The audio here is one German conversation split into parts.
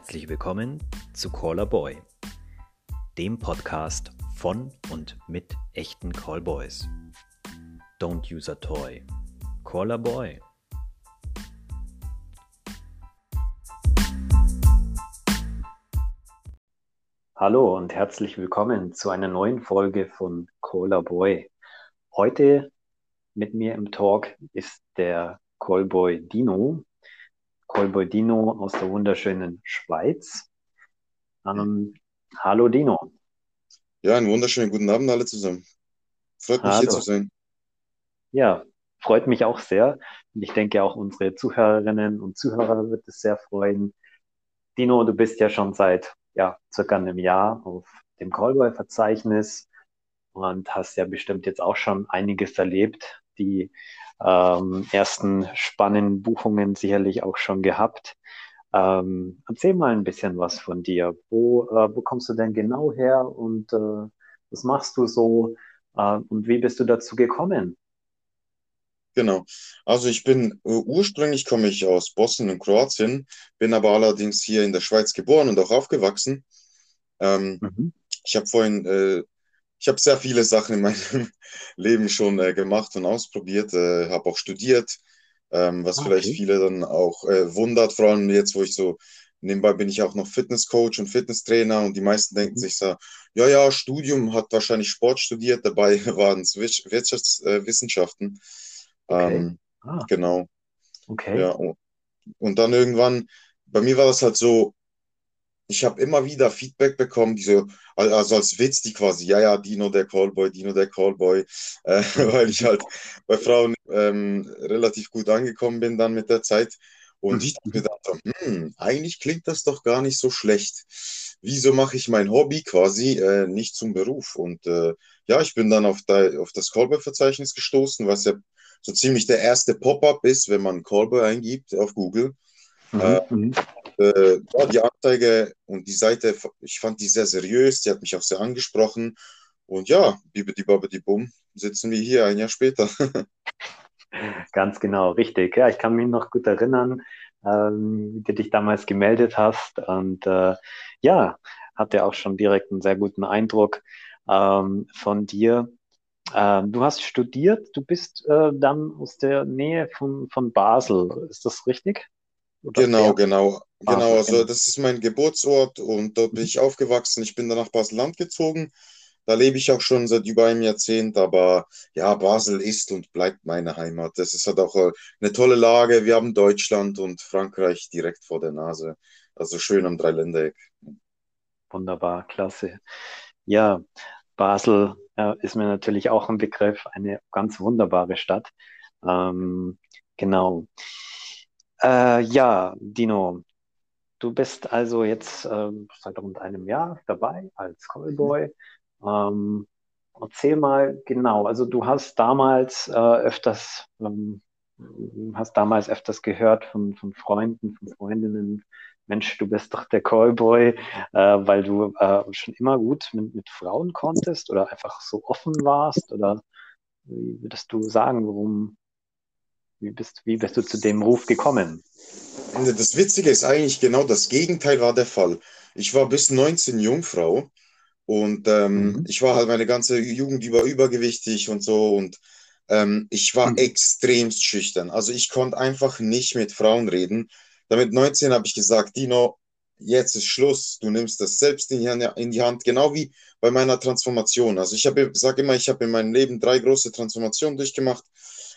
Herzlich willkommen zu Caller Boy, dem Podcast von und mit echten Callboys. Don't use a toy. Caller Boy. Hallo und herzlich willkommen zu einer neuen Folge von Caller Boy. Heute mit mir im Talk ist der Callboy Dino. Callboy Dino aus der wunderschönen Schweiz. Ähm, hallo Dino. Ja, einen wunderschönen guten Abend alle zusammen. Freut mich Hallo. hier zu sein. Ja, freut mich auch sehr. Und ich denke auch unsere Zuhörerinnen und Zuhörer wird es sehr freuen. Dino, du bist ja schon seit ja, circa einem Jahr auf dem Callboy-Verzeichnis und hast ja bestimmt jetzt auch schon einiges erlebt, die ähm, ersten spannenden Buchungen sicherlich auch schon gehabt. Ähm, erzähl mal ein bisschen was von dir. Wo, äh, wo kommst du denn genau her und äh, was machst du so äh, und wie bist du dazu gekommen? Genau. Also ich bin äh, ursprünglich komme ich aus Bosnien in Kroatien, bin aber allerdings hier in der Schweiz geboren und auch aufgewachsen. Ähm, Mhm. ich habe vorhin, äh, ich habe sehr viele Sachen in meinem Leben schon äh, gemacht und ausprobiert, äh, habe auch studiert, ähm, was Ah, vielleicht okay. viele dann auch äh, wundert, vor allem jetzt, wo ich so nebenbei bin ich auch noch Fitnesscoach und Fitnesstrainer und die meisten denken Mhm. sich so, ja, ja, Studium hat wahrscheinlich Sport studiert, dabei waren es Wirtschaftswissenschaften. Okay. Ähm, Ah, genau, okay. ja. Und, und dann irgendwann, bei mir war das halt so, ich habe immer wieder Feedback bekommen, diese, also als Witz, die quasi, ja, ja, Dino der Callboy, Dino der Callboy, äh, weil ich halt bei Frauen ähm, relativ gut angekommen bin dann mit der Zeit. Und ich Mhm. mir dachte, hm, eigentlich klingt das doch gar nicht so schlecht. Wieso mache ich mein Hobby quasi äh, nicht zum Beruf? Und äh, ja, ich bin dann auf, da, auf das Callboy-Verzeichnis gestoßen, was ja so ziemlich der erste Pop-up ist, wenn man Callboy eingibt auf Google. Äh, Mhm. Mhm. Äh, ja, die Anzeige und die Seite, ich fand die sehr seriös, die hat mich auch sehr angesprochen. Und ja, bibidi babidi bum, sitzen wir hier ein Jahr später. Ganz genau, richtig. Ja, ich kann mich noch gut erinnern, ähm, wie du dich damals gemeldet hast. Und äh, ja, hatte auch schon direkt einen sehr guten Eindruck ähm, von dir. Ähm, du hast studiert, du bist äh, dann aus der Nähe von, von Basel. Ist das richtig? Genau, der genau, genau. Basel, Also genau. das ist mein Geburtsort und dort bin ich aufgewachsen. Ich bin dann nach Basel-Land gezogen. Da lebe ich auch schon seit über einem Jahrzehnt, aber ja, Basel ist und bleibt meine Heimat. Das ist halt auch äh, eine tolle Lage. Wir haben Deutschland und Frankreich direkt vor der Nase. Also schön am Dreiländereck. Wunderbar, klasse. Ja, Basel äh, ist mir natürlich auch ein Begriff, eine ganz wunderbare Stadt. Ähm, genau. Äh, ja, Dino, du bist also jetzt ähm, seit rund einem Jahr dabei als Callboy. Ähm, erzähl mal genau, also du hast damals äh, öfters, ähm, hast damals öfters gehört von, von Freunden, von Freundinnen, Mensch, du bist doch der Callboy, äh, weil du äh, schon immer gut mit, mit Frauen konntest oder einfach so offen warst oder wie würdest du sagen, warum, wie bist, wie bist du zu dem Ruf gekommen? Das Witzige ist eigentlich genau das Gegenteil war der Fall. Ich war bis 19 Jungfrau und ähm, Mhm. ich war halt meine ganze Jugend über übergewichtig und so und ähm, ich war Mhm. extremst schüchtern. Also ich konnte einfach nicht mit Frauen reden. Damit 19 habe ich gesagt, Dino, jetzt ist Schluss. Du nimmst das selbst in die Hand, in die Hand genau wie bei meiner Transformation. Also ich habe, sage immer, ich habe in meinem Leben drei große Transformationen durchgemacht.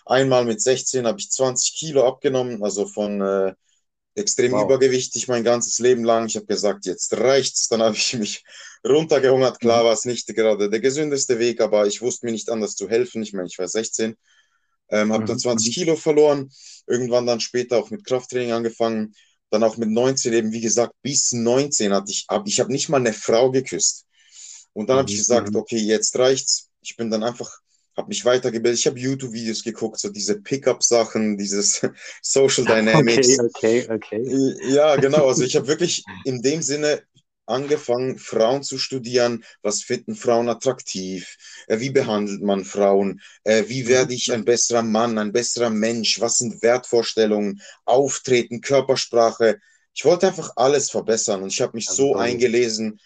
Einmal mit 16 habe ich 20 Kilo abgenommen, also von äh, extrem Wow. übergewichtig mein ganzes Leben lang. Ich habe gesagt, jetzt reicht's. Dann habe ich mich runtergehungert. Klar Mhm. war es nicht gerade der gesündeste Weg, aber ich wusste mir nicht anders zu helfen. Ich meine, ich war 16, ähm, habe dann Mhm. 20 Mhm. Kilo verloren. Irgendwann dann später auch mit Krafttraining angefangen. Dann auch mit 19 eben, wie gesagt, bis 19 hatte ich, hab, ich habe nicht mal eine Frau geküsst. Und dann habe ich Mhm. gesagt, Mhm. okay, jetzt reicht's. Ich bin dann einfach, habe mich weitergebildet. Ich habe YouTube-Videos geguckt, so diese Pickup-Sachen, dieses Social Okay, Dynamics. okay, okay. Ja, genau. Also ich habe wirklich in dem Sinne angefangen, Frauen zu studieren. Was finden Frauen attraktiv? Äh, Wie behandelt man Frauen? Äh, Wie Mhm. werde ich ein besserer Mann, ein besserer Mensch? Was sind Wertvorstellungen, Auftreten, Körpersprache? ich wollte einfach alles verbessern und ich habe mich Also, so eingelesen.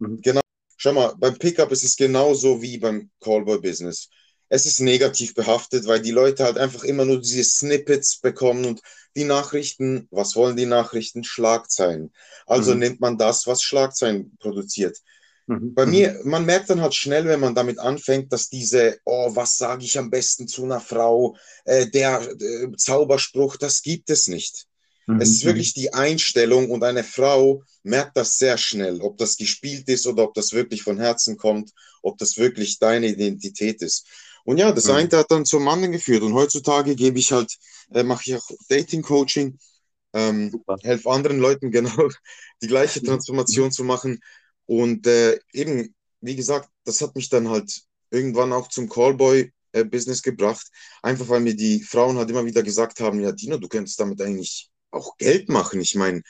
Mhm. Genau. Schau mal, beim Pickup ist es genauso wie beim Callboy-Business. Es ist negativ behaftet, weil die Leute halt einfach immer nur diese Snippets bekommen und die Nachrichten, was wollen die Nachrichten? Schlagzeilen. Also Mhm. nimmt man das, was Schlagzeilen produziert. Mhm. Bei Mhm. mir, man merkt dann halt schnell, wenn man damit anfängt, dass diese, oh, was sage ich am besten zu einer Frau, äh, der äh, Zauberspruch, das gibt es nicht. Mhm. Es ist wirklich die Einstellung und eine Frau merkt das sehr schnell, ob das gespielt ist oder ob das wirklich von Herzen kommt, ob das wirklich deine Identität ist. Und ja, das Mhm. eine hat dann zum anderen geführt. Und heutzutage gebe ich halt, äh, mache ich auch Dating-Coaching, ähm, helfe anderen Leuten genau die gleiche Transformation zu machen. Und äh, eben, wie gesagt, das hat mich dann halt irgendwann auch zum Callboy-Business gebracht. Einfach weil mir die Frauen halt immer wieder gesagt haben, ja, Dino, du könntest damit eigentlich auch Geld machen. Ich meine,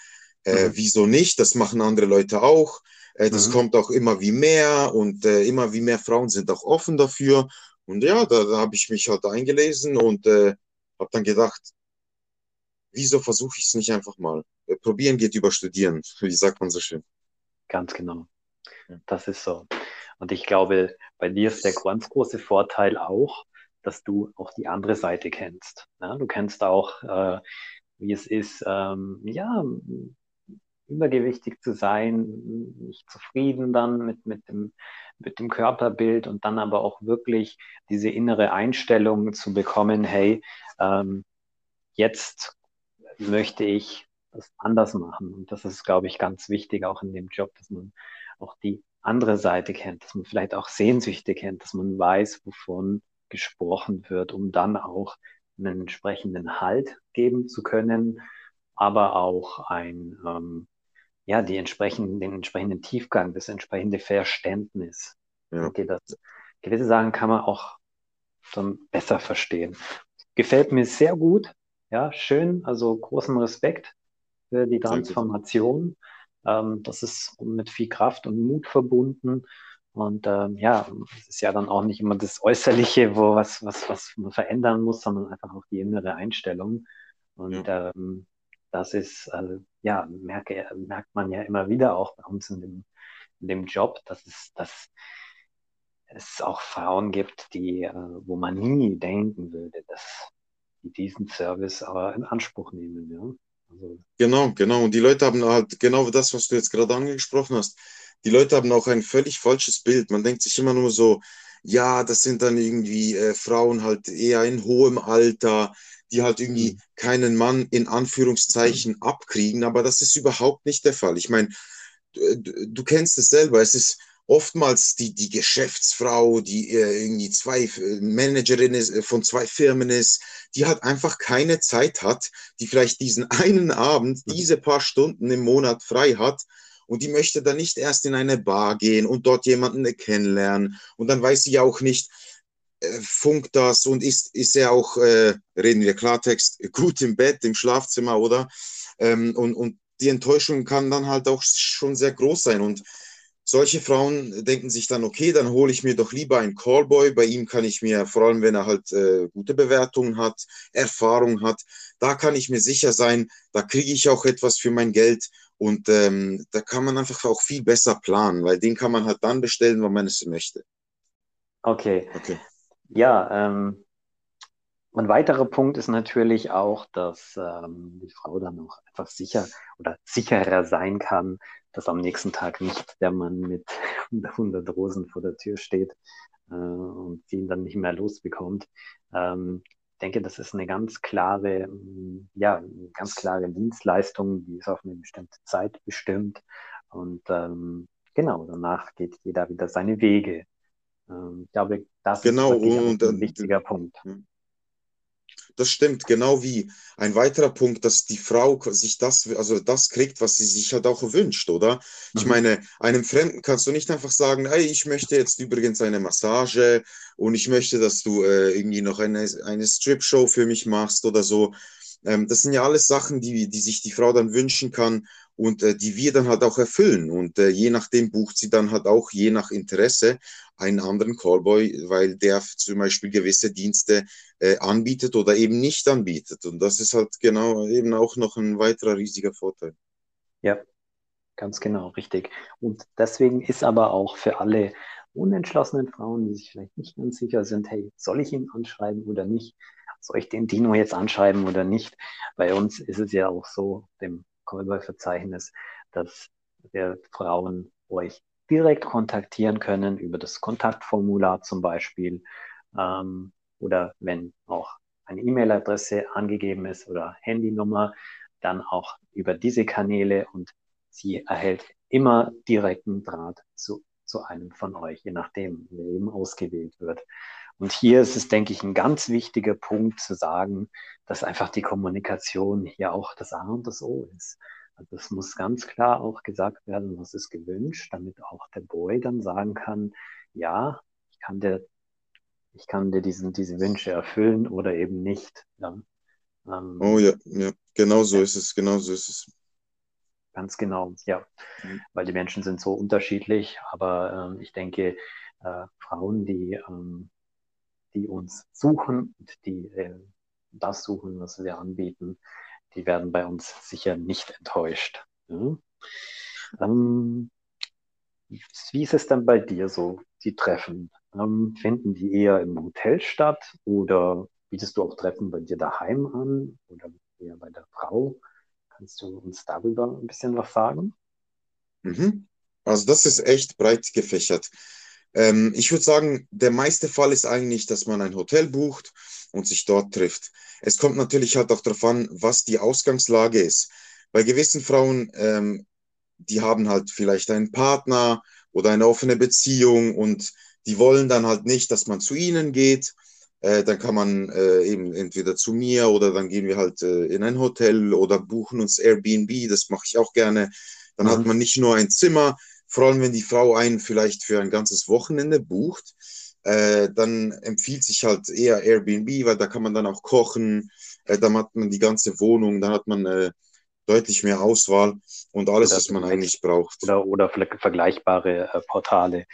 äh, Mhm. wieso nicht? Das machen andere Leute auch. Äh, das Mhm. kommt auch immer wie mehr und äh, immer wie mehr Frauen sind auch offen dafür. Und ja, da, da habe ich mich halt eingelesen und äh, habe dann gedacht, wieso versuche ich es nicht einfach mal? Äh, Probieren geht über Studieren, wie sagt man so schön. Ganz genau. Das ist so. Und ich glaube, bei dir ist der ganz große Vorteil auch, dass du auch die andere Seite kennst. Ja, du kennst auch, äh, wie es ist, ähm, ja, übergewichtig zu sein, nicht zufrieden dann mit, mit dem, mit dem Körperbild und dann aber auch wirklich diese innere Einstellung zu bekommen, hey, ähm, jetzt möchte ich das anders machen. Und das ist, glaube ich, ganz wichtig auch in dem Job, dass man auch die andere Seite kennt, dass man vielleicht auch Sehnsüchte kennt, dass man weiß, wovon gesprochen wird, um dann auch einen entsprechenden Halt geben zu können, aber auch ein, ähm, ja, die entsprechenden, den entsprechenden Tiefgang, das entsprechende Verständnis. Ja. Okay, das, gewisse Sachen kann man auch dann besser verstehen. Gefällt mir sehr gut. Ja, schön. Also großen Respekt für die. Transformation. Ähm, das ist mit viel Kraft und Mut verbunden. Und ähm, ja, es ist ja dann auch nicht immer das Äußerliche, wo was, was, was man verändern muss, sondern einfach auch die innere Einstellung. Und ähm, das ist, also, ja, merke, merkt man ja immer wieder auch bei uns in dem, in dem Job, dass es, dass es auch Frauen gibt, die, äh, wo man nie denken würde, dass die diesen Service aber in Anspruch nehmen, ja. Also, Genau, genau. Und die Leute haben halt genau das, was du jetzt gerade angesprochen hast. Die Leute haben auch ein völlig falsches Bild. Man denkt sich immer nur so, ja, das sind dann irgendwie äh, Frauen halt eher in hohem Alter, die halt irgendwie keinen Mann in Anführungszeichen abkriegen. Aber das ist überhaupt nicht der Fall. Ich meine, du, du kennst es selber. Es ist oftmals die, die Geschäftsfrau, die äh, irgendwie zwei äh, Managerin ist, äh, von zwei Firmen ist, die halt einfach keine Zeit hat, die vielleicht diesen einen Abend, diese paar Stunden im Monat frei hat und die möchte dann nicht erst in eine Bar gehen und dort jemanden kennenlernen und dann weiß sie ja auch nicht, äh, funkt das und ist, ist er auch, äh, reden wir Klartext, gut im Bett, im Schlafzimmer, oder? Ähm, und, und die Enttäuschung kann dann halt auch schon sehr groß sein und solche Frauen denken sich dann, okay, dann hole ich mir doch lieber einen Callboy. Bei ihm kann ich mir, vor allem wenn er halt äh, gute Bewertungen hat, Erfahrung hat, da kann ich mir sicher sein, da kriege ich auch etwas für mein Geld und ähm, da kann man einfach auch viel besser planen, weil den kann man halt dann bestellen, wann man es möchte. okay. Okay. Ja, ähm, ein weiterer Punkt ist natürlich auch, dass ähm, die Frau dann auch einfach sicher oder sicherer sein kann, dass am nächsten Tag nicht der Mann mit 100 Rosen vor der Tür steht äh, und sie ihn dann nicht mehr losbekommt. Ähm, denke, das ist eine ganz klare, ja, eine ganz klare Dienstleistung, die ist auf eine bestimmte Zeit bestimmt. Und ähm, genau, danach geht jeder wieder seine Wege. Ähm, ich glaube, das Genau, ist wirklich und, ein äh, wichtiger Punkt. Das stimmt, genau wie ein weiterer Punkt, dass die Frau sich das, also das kriegt, was sie sich halt auch wünscht, oder? Ich Mhm. meine, einem Fremden kannst du nicht einfach sagen, hey, ich möchte jetzt übrigens eine Massage und ich möchte, dass du äh, irgendwie noch eine, eine Strip-Show für mich machst oder so. Ähm, das sind ja alles Sachen, die, die sich die Frau dann wünschen kann und äh, die wir dann halt auch erfüllen. Und äh, je nachdem bucht sie dann halt auch, je nach Interesse, einen anderen Callboy, weil der zum Beispiel gewisse Dienste äh, anbietet oder eben nicht anbietet. Und das ist halt genau eben auch noch ein weiterer riesiger Vorteil. Ja, ganz genau, richtig. Und deswegen ist aber auch für alle unentschlossenen Frauen, die sich vielleicht nicht ganz sicher sind, hey, soll ich ihn anschreiben oder nicht? Soll ich den Dino jetzt anschreiben oder nicht? Bei uns ist es ja auch so, dem Callboy-Verzeichnis, dass wir Frauen euch direkt kontaktieren können über das Kontaktformular zum Beispiel ähm, oder wenn auch eine E-Mail-Adresse angegeben ist oder Handynummer, dann auch über diese Kanäle und sie erhält immer direkten Draht zu, zu einem von euch, je nachdem, wer eben ausgewählt wird. Und hier ist es, denke ich, ein ganz wichtiger Punkt zu sagen, dass einfach die Kommunikation hier auch das A und das O ist. Also es muss ganz klar auch gesagt werden, was ist gewünscht, damit auch der Boy dann sagen kann, ja, ich kann dir ich kann dir diesen, diese Wünsche erfüllen oder eben nicht. Ja. Ähm, oh ja, ja, genau so ja. ist es, genau so ist es. Ganz genau, ja. Mhm. Weil die Menschen sind so unterschiedlich, aber ähm, ich denke, äh, Frauen, die, ähm, die uns suchen und die äh, das suchen, was wir anbieten, die werden bei uns sicher nicht enttäuscht. Ja? Ähm, wie ist es dann bei dir so, die Treffen? Ähm, finden die eher im Hotel statt oder bietest du auch Treffen bei dir daheim an oder eher bei der Frau? Kannst du uns darüber ein bisschen was sagen? Mhm. Also das ist echt breit gefächert. Ähm, ich würde sagen, der meiste Fall ist eigentlich, dass man ein Hotel bucht und sich dort trifft. Es kommt natürlich halt auch darauf an, was die Ausgangslage ist. Bei gewissen Frauen, ähm, die haben halt vielleicht einen Partner oder eine offene Beziehung und die wollen dann halt nicht, dass man zu ihnen geht. Äh, dann kann man äh, eben entweder zu mir oder dann gehen wir halt äh, in ein Hotel oder buchen uns Airbnb. Das mache ich auch gerne. Dann mhm. hat man nicht nur ein Zimmer, vor allem wenn die Frau einen vielleicht für ein ganzes Wochenende bucht. Äh, dann empfiehlt sich halt eher Airbnb, weil da kann man dann auch kochen. Äh, dann hat man die ganze Wohnung, dann hat man äh, deutlich mehr Auswahl und alles, oder was man eigentlich braucht. Oder, oder vergleichbare Portale.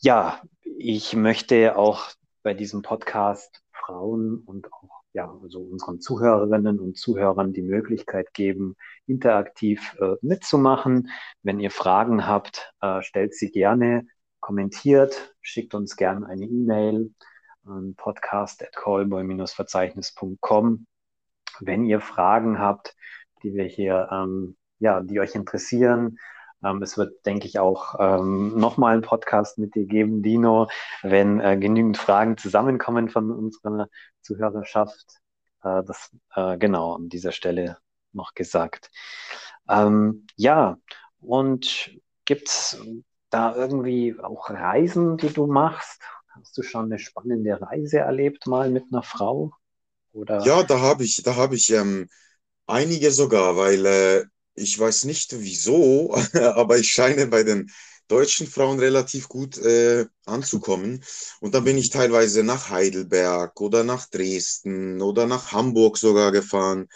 Ja, ich möchte auch bei diesem Podcast Frauen und auch ja, also unseren Zuhörerinnen und Zuhörern die Möglichkeit geben, interaktiv äh, mitzumachen. Wenn ihr Fragen habt, äh, stellt sie gerne, kommentiert, schickt uns gerne eine E-Mail an podcast.callboy-verzeichnis.com. Wenn ihr Fragen habt, die wir hier, ähm, ja, die euch interessieren, es wird, denke ich, auch ähm, nochmal einen Podcast mit dir geben, Dino, wenn äh, genügend Fragen zusammenkommen von unserer Zuhörerschaft. Äh, das äh, genau an dieser Stelle noch gesagt. Ähm, ja, und gibt es da irgendwie auch Reisen, die du machst? Hast du schon eine spannende Reise erlebt mal mit einer Frau? Oder? Ja, da habe ich, da habe ich ähm, einige sogar, weil äh, ich weiß nicht wieso, aber ich scheine bei den deutschen Frauen relativ gut äh, anzukommen. Und dann bin ich teilweise nach Heidelberg oder nach Dresden oder nach Hamburg sogar gefahren.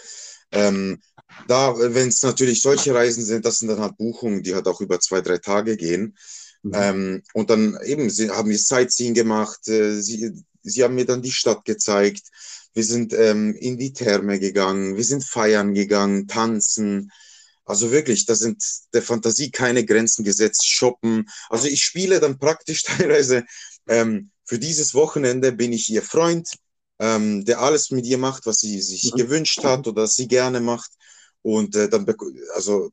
Ähm, da, wenn es natürlich solche Reisen sind, das sind dann halt Buchungen, die halt auch über zwei, drei Tage gehen. Mhm. Ähm, und dann eben, sie haben wir Sightseeing gemacht, äh, sie, sie haben mir dann die Stadt gezeigt. Wir sind ähm, in die Therme gegangen, wir sind feiern gegangen, tanzen. Also wirklich, da sind der Fantasie keine Grenzen gesetzt, shoppen. Also ich spiele dann praktisch teilweise, ähm, für dieses Wochenende bin ich ihr Freund, ähm, der alles mit ihr macht, was sie sich mhm. gewünscht hat oder sie gerne macht. Und äh, dann, also,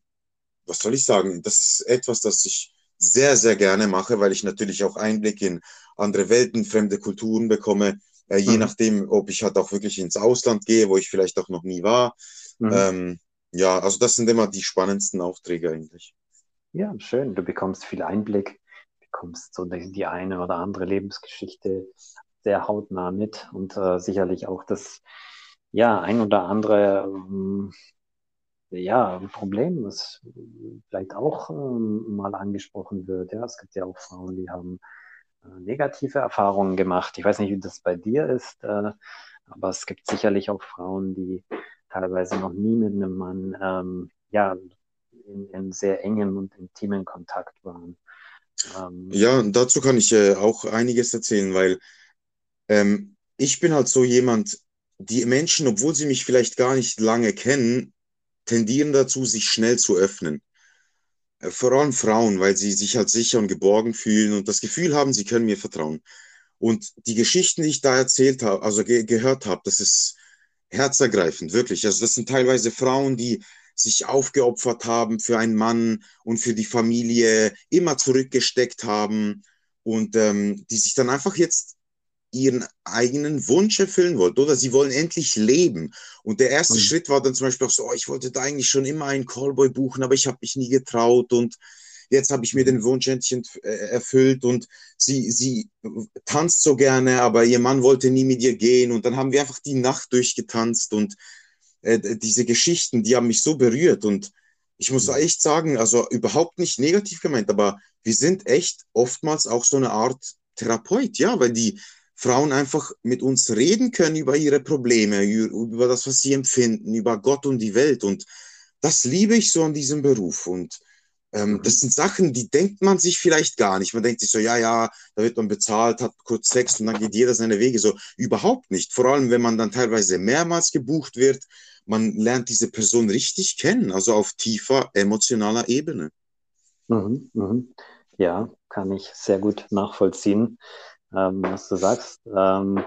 was soll ich sagen? Das ist etwas, das ich sehr, sehr gerne mache, weil ich natürlich auch Einblick in andere Welten, fremde Kulturen bekomme, äh, je mhm. nachdem, ob ich halt auch wirklich ins Ausland gehe, wo ich vielleicht auch noch nie war. Mhm. Ähm, ja, also das sind immer die spannendsten Aufträge eigentlich. Ja, schön. Du bekommst viel Einblick, bekommst so die, eine oder andere Lebensgeschichte sehr hautnah mit und äh, sicherlich auch das ja ein oder andere ähm, ja Problem, was vielleicht auch ähm, mal angesprochen wird. Ja, es gibt ja auch Frauen, die haben äh, negative Erfahrungen gemacht. Ich weiß nicht, wie das bei dir ist, äh, aber es gibt sicherlich auch Frauen, die teilweise noch nie mit einem Mann ähm, ja, in, in, sehr engem und intimen Kontakt waren. Ähm, ja, dazu kann ich äh, auch einiges erzählen, weil ähm, ich bin halt so jemand, die Menschen, obwohl sie mich vielleicht gar nicht lange kennen, tendieren dazu, sich schnell zu öffnen. äh, vor allem Frauen, weil sie sich halt sicher und geborgen fühlen und das Gefühl haben, sie können mir vertrauen. Und die Geschichten, die ich da erzählt habe, also ge gehört habe, das ist herzergreifend, wirklich. Also das sind teilweise Frauen, die sich aufgeopfert haben für einen Mann und für die Familie, immer zurückgesteckt haben und ähm, die sich dann einfach jetzt ihren eigenen Wunsch erfüllen wollten, oder? Sie wollen endlich leben. Und der erste mhm. Schritt war dann zum Beispiel auch so, oh, ich wollte da eigentlich schon immer einen Callboy buchen, aber ich habe mich nie getraut und jetzt habe ich mir den Wunsch äh, erfüllt und sie, sie tanzt so gerne, aber ihr Mann wollte nie mit ihr gehen und dann haben wir einfach die Nacht durchgetanzt und äh, diese Geschichten, die haben mich so berührt und ich muss echt sagen, also überhaupt nicht negativ gemeint, aber wir sind echt oftmals auch so eine Art Therapeut, ja, weil die Frauen einfach mit uns reden können über ihre Probleme, über das, was sie empfinden, über Gott und die Welt. Und das liebe ich so an diesem Beruf. Und ähm, das sind Sachen, die denkt man sich vielleicht gar nicht. Man denkt sich so, ja, ja, da wird man bezahlt, hat kurz Sex und dann geht jeder seine Wege. So überhaupt nicht. Vor allem, wenn man dann teilweise mehrmals gebucht wird, man lernt diese Person richtig kennen, also auf tiefer emotionaler Ebene. Mhm, mhm. Ja, kann ich sehr gut nachvollziehen, ähm, was du sagst. Ähm,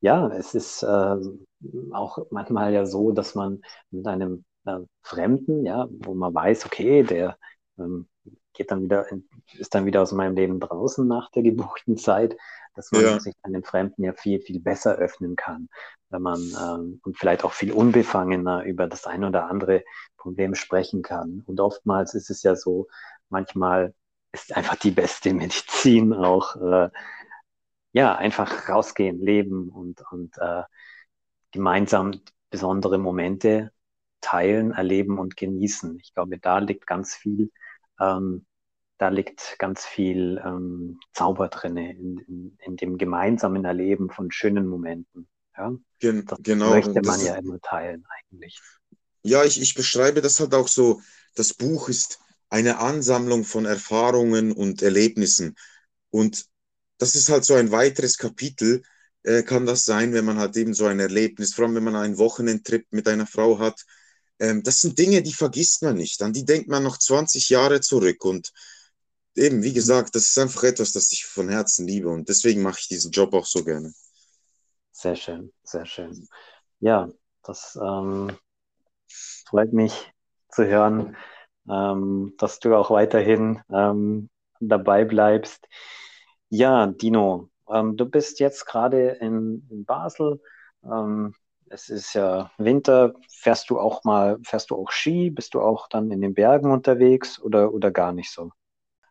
ja, es ist äh, auch manchmal ja so, dass man mit einem äh, Fremden, ja, wo man weiß, okay, der ähm, geht dann wieder, ist dann wieder aus meinem Leben draußen nach der gebuchten Zeit, dass man ja. sich einem Fremden ja viel, viel besser öffnen kann, wenn man ähm, und vielleicht auch viel unbefangener über das ein oder andere Problem sprechen kann. Und oftmals ist es ja so, manchmal ist einfach die beste Medizin auch, äh, ja, einfach rausgehen, leben und, und äh, gemeinsam besondere Momente teilen, erleben und genießen. Ich glaube, da liegt ganz viel ähm, da liegt ganz viel ähm, Zauber drin in, in, in, dem gemeinsamen Erleben von schönen Momenten. Ja? Gen das genau. möchte man ja immer teilen eigentlich. Ja, ich, ich beschreibe das halt auch so, das Buch ist eine Ansammlung von Erfahrungen und Erlebnissen. Und das ist halt so ein weiteres Kapitel, äh, kann das sein, wenn man halt eben so ein Erlebnis, vor allem wenn man einen Wochenendtrip mit einer Frau hat, ähm, das sind Dinge, die vergisst man nicht. An die denkt man noch 20 Jahre zurück. Und eben, wie gesagt, das ist einfach etwas, das ich von Herzen liebe. Und deswegen mache ich diesen Job auch so gerne. Sehr schön, sehr schön. Ja, das ähm, freut mich zu hören, ähm, dass du auch weiterhin ähm, dabei bleibst. Ja, Dino, ähm, du bist jetzt gerade in, in Basel. Ähm, es ist ja Winter, fährst du auch mal, fährst du auch Ski, bist du auch dann in den Bergen unterwegs oder, oder gar nicht so?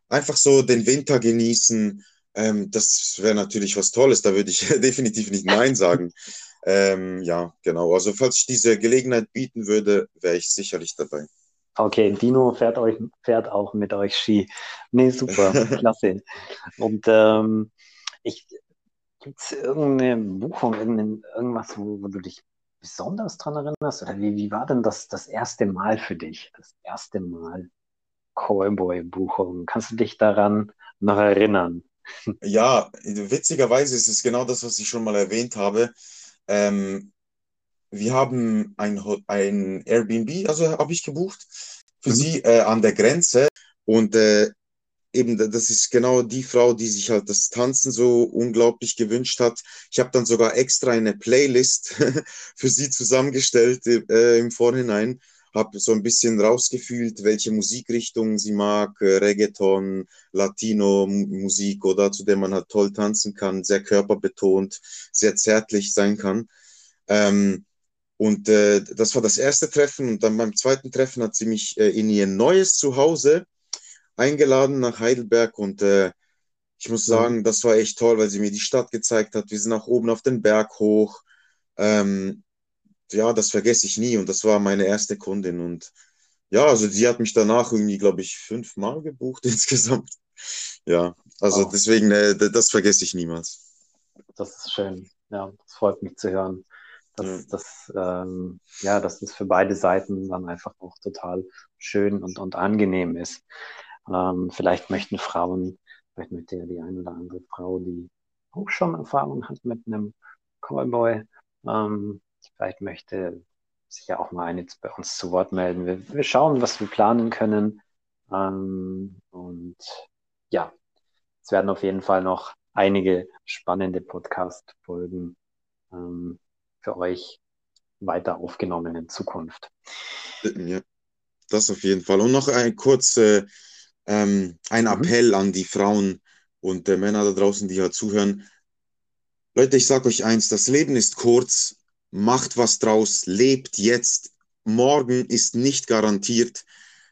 Einfach so den Winter genießen, ähm, das wäre natürlich was Tolles, da würde ich definitiv nicht Nein sagen. ähm, ja, genau. Also falls ich diese Gelegenheit bieten würde, wäre ich sicherlich dabei. Okay, Dino fährt euch, fährt auch mit euch Ski. Nee, super, klasse. Und ähm, ich, Gibt es irgendeine Buchung, irgendwas, wo, wo, du dich besonders dran erinnerst? Oder wie, wie war denn das, das erste Mal für dich? Das erste Mal Cowboy-Buchung. Kannst du dich daran noch erinnern? Ja, witzigerweise ist es genau das, was ich schon mal erwähnt habe. Ähm, wir haben ein, ein Airbnb, also habe ich gebucht, für mhm. sie äh, an der Grenze. Und äh, eben, das ist genau die Frau, die sich halt das Tanzen so unglaublich gewünscht hat. Ich habe dann sogar extra eine Playlist für sie zusammengestellt äh, im Vorhinein, habe so ein bisschen rausgefühlt, welche Musikrichtungen sie mag, äh, Reggaeton, Latino-Musik oder zu der man halt toll tanzen kann, sehr körperbetont, sehr zärtlich sein kann. Ähm, und äh, das war das erste Treffen. Und dann beim zweiten Treffen hat sie mich äh, in ihr neues Zuhause eingeladen nach Heidelberg und äh, ich muss sagen, das war echt toll, weil sie mir die Stadt gezeigt hat. Wir sind nach oben auf den Berg hoch. Ähm, ja, das vergesse ich nie und das war meine erste Kundin und ja, also sie hat mich danach irgendwie, glaube ich, fünfmal gebucht insgesamt. Ja, also oh. deswegen, äh, das vergesse ich niemals. Das ist schön. Ja, das freut mich zu hören. Dass, ja. Das, ähm, ja, dass das für beide Seiten dann einfach auch total schön und, und angenehm ist. Ähm, vielleicht möchten Frauen, vielleicht möchte ja die eine oder andere Frau, die auch schon Erfahrung hat mit einem Callboy, ähm, vielleicht möchte sich ja auch mal eine bei uns zu Wort melden. Wir, wir schauen, was wir planen können. Ähm, und ja, es werden auf jeden Fall noch einige spannende Podcast-Folgen ähm, für euch weiter aufgenommen in Zukunft. Ja, das auf jeden Fall. Und noch ein kurzer ähm, ein mhm. Appell an die Frauen und äh, Männer da draußen, die ja zuhören. Leute, ich sage euch eins, das Leben ist kurz, macht was draus, lebt jetzt. Morgen ist nicht garantiert.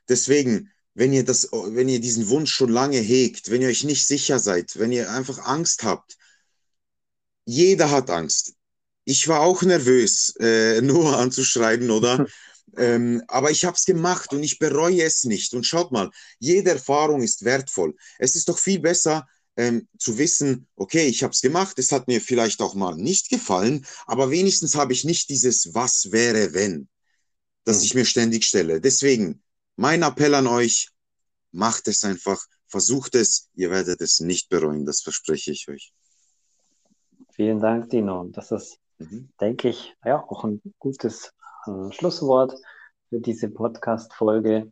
Deswegen, wenn ihr, das, wenn ihr diesen Wunsch schon lange hegt, wenn ihr euch nicht sicher seid, wenn ihr einfach Angst habt, jeder hat Angst. Ich war auch nervös, äh, nur anzuschreiben, oder? ähm, aber ich habe es gemacht und ich bereue es nicht. Und schaut mal, jede Erfahrung ist wertvoll. Es ist doch viel besser, ähm, zu wissen, okay, ich habe es gemacht, es hat mir vielleicht auch mal nicht gefallen, aber wenigstens habe ich nicht dieses Was wäre, wenn, das mhm. ich mir ständig stelle. Deswegen, mein Appell an euch, macht es einfach, versucht es, ihr werdet es nicht bereuen, das verspreche ich euch. Vielen Dank, Dino. Das ist, mhm. denke ich, ja, auch ein gutes Schlusswort für diese Podcast-Folge.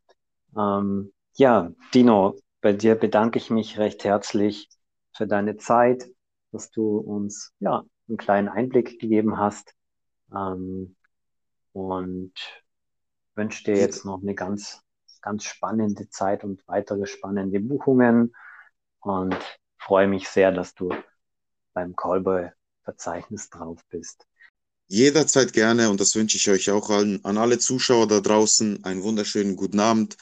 Ähm, ja, Dino, bei dir bedanke ich mich recht herzlich für deine Zeit, dass du uns ja einen kleinen Einblick gegeben hast. Ähm, und wünsche dir jetzt noch eine ganz, ganz spannende Zeit und weitere spannende Buchungen und freue mich sehr, dass du beim Callboy-Verzeichnis drauf bist. Jederzeit gerne und das wünsche ich euch auch allen, an alle Zuschauer da draußen. Einen wunderschönen guten Abend,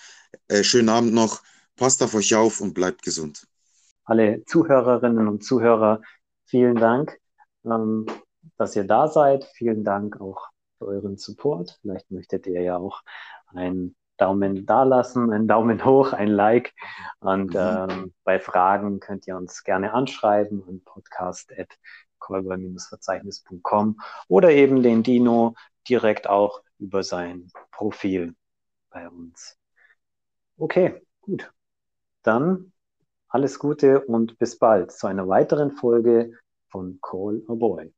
äh, schönen Abend noch. Passt auf euch auf und bleibt gesund. Alle Zuhörerinnen und Zuhörer, vielen Dank, ähm, dass ihr da seid. Vielen Dank auch für euren Support. Vielleicht möchtet ihr ja auch einen Daumen da lassen, einen Daumen hoch, ein Like. Und mhm. ähm, bei Fragen könnt ihr uns gerne anschreiben an podcast.kolber-verzeichnis.com oder eben den Dino direkt auch über sein Profil bei uns. Okay, gut. Dann alles Gute und bis bald zu einer weiteren Folge von Call a Boy.